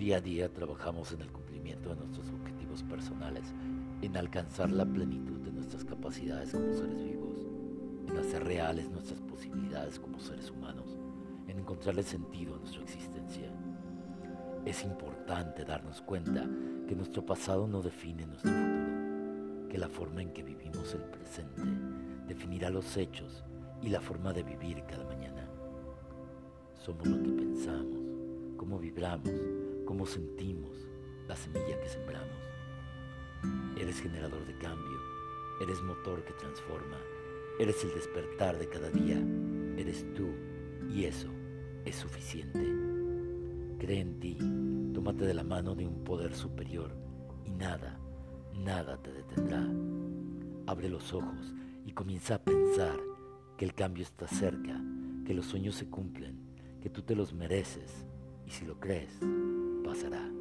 Día a día trabajamos en el cumplimiento de nuestros objetivos personales, en alcanzar la plenitud de nuestras capacidades como seres vivos, en hacer reales nuestras posibilidades como seres humanos, en encontrarle sentido a nuestra existencia. Es importante darnos cuenta que nuestro pasado no define nuestro futuro, que la forma en que vivimos el presente definirá los hechos y la forma de vivir cada mañana. Somos lo que pensamos, cómo vibramos, cómo sentimos la semilla que sembramos. Eres generador de cambio, eres motor que transforma, eres el despertar de cada día, eres tú y eso es suficiente. Cree en ti, tómate de la mano de un poder superior y nada, nada te detendrá. Abre los ojos y comienza a pensar que el cambio está cerca, que los sueños se cumplen, que tú te los mereces y si lo crees, 幸だ